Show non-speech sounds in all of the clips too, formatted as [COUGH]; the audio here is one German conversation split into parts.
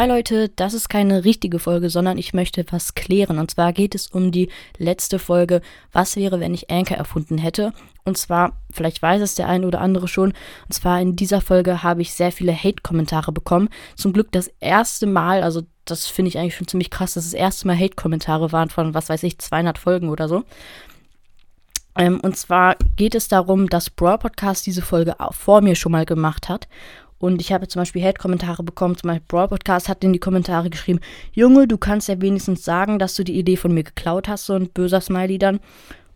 Hi Leute, das ist keine richtige Folge, sondern ich möchte was klären. Und zwar geht es um die letzte Folge, was wäre, wenn ich Anchor erfunden hätte. Und zwar, vielleicht weiß es der eine oder andere schon, und zwar in dieser Folge habe ich sehr viele Hate-Kommentare bekommen. Zum Glück das erste Mal, also das finde ich eigentlich schon ziemlich krass, dass das erste Mal Hate-Kommentare waren von, was weiß ich, 200 Folgen oder so. Ähm, und zwar geht es darum, dass Brawl Podcast diese Folge auch vor mir schon mal gemacht hat. Und ich habe zum Beispiel Hate-Kommentare bekommen. Zum Beispiel Brawl Podcast hat in die Kommentare geschrieben: Junge, du kannst ja wenigstens sagen, dass du die Idee von mir geklaut hast, so ein böser Smiley dann.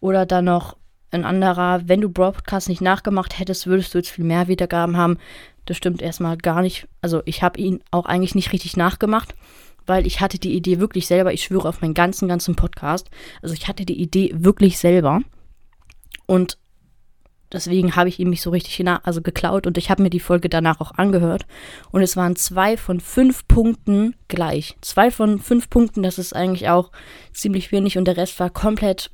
Oder dann noch ein anderer: Wenn du Brawl Podcast nicht nachgemacht hättest, würdest du jetzt viel mehr Wiedergaben haben. Das stimmt erstmal gar nicht. Also, ich habe ihn auch eigentlich nicht richtig nachgemacht, weil ich hatte die Idee wirklich selber. Ich schwöre auf meinen ganzen, ganzen Podcast. Also, ich hatte die Idee wirklich selber. Und Deswegen habe ich ihm nicht so richtig also geklaut und ich habe mir die Folge danach auch angehört. Und es waren zwei von fünf Punkten gleich. Zwei von fünf Punkten, das ist eigentlich auch ziemlich wenig und der Rest war komplett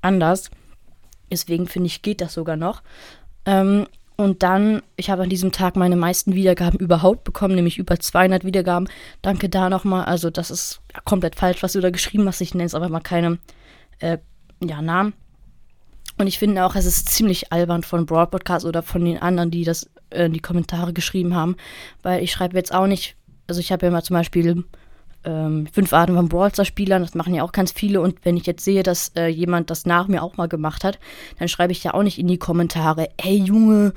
anders. Deswegen finde ich, geht das sogar noch. Ähm, und dann, ich habe an diesem Tag meine meisten Wiedergaben überhaupt bekommen, nämlich über 200 Wiedergaben. Danke da nochmal. Also, das ist komplett falsch, was du da geschrieben hast. Ich nenne es aber mal keine äh, ja, Namen. Und ich finde auch, es ist ziemlich albern von Broad Podcast oder von den anderen, die das äh, in die Kommentare geschrieben haben. Weil ich schreibe jetzt auch nicht, also ich habe ja mal zum Beispiel ähm, fünf Arten von Brawlster-Spielern, das machen ja auch ganz viele. Und wenn ich jetzt sehe, dass äh, jemand das nach mir auch mal gemacht hat, dann schreibe ich ja auch nicht in die Kommentare, ey Junge,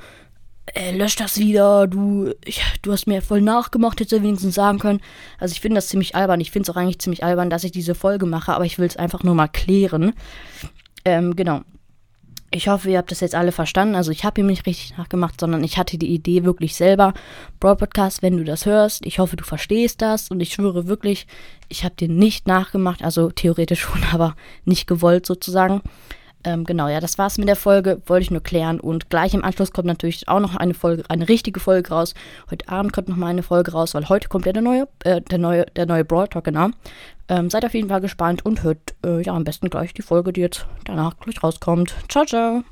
äh, lösch das wieder, du, ich, du hast mir voll nachgemacht, hätte du wenigstens sagen können. Also ich finde das ziemlich albern. Ich finde es auch eigentlich ziemlich albern, dass ich diese Folge mache, aber ich will es einfach nur mal klären. Ähm, genau. Ich hoffe, ihr habt das jetzt alle verstanden. Also ich habe ihm nicht richtig nachgemacht, sondern ich hatte die Idee wirklich selber. Broad Podcast, wenn du das hörst, ich hoffe, du verstehst das und ich schwöre wirklich, ich habe dir nicht nachgemacht, also theoretisch schon, [LAUGHS] aber nicht gewollt sozusagen. Ähm, genau, ja, das war's mit der Folge, wollte ich nur klären. Und gleich im Anschluss kommt natürlich auch noch eine Folge, eine richtige Folge raus. Heute Abend kommt noch mal eine Folge raus, weil heute kommt ja der neue, äh, der neue, der neue Brawl Talk, genau. Ähm, seid auf jeden Fall gespannt und hört äh, ja am besten gleich die Folge, die jetzt danach gleich rauskommt. Ciao, ciao.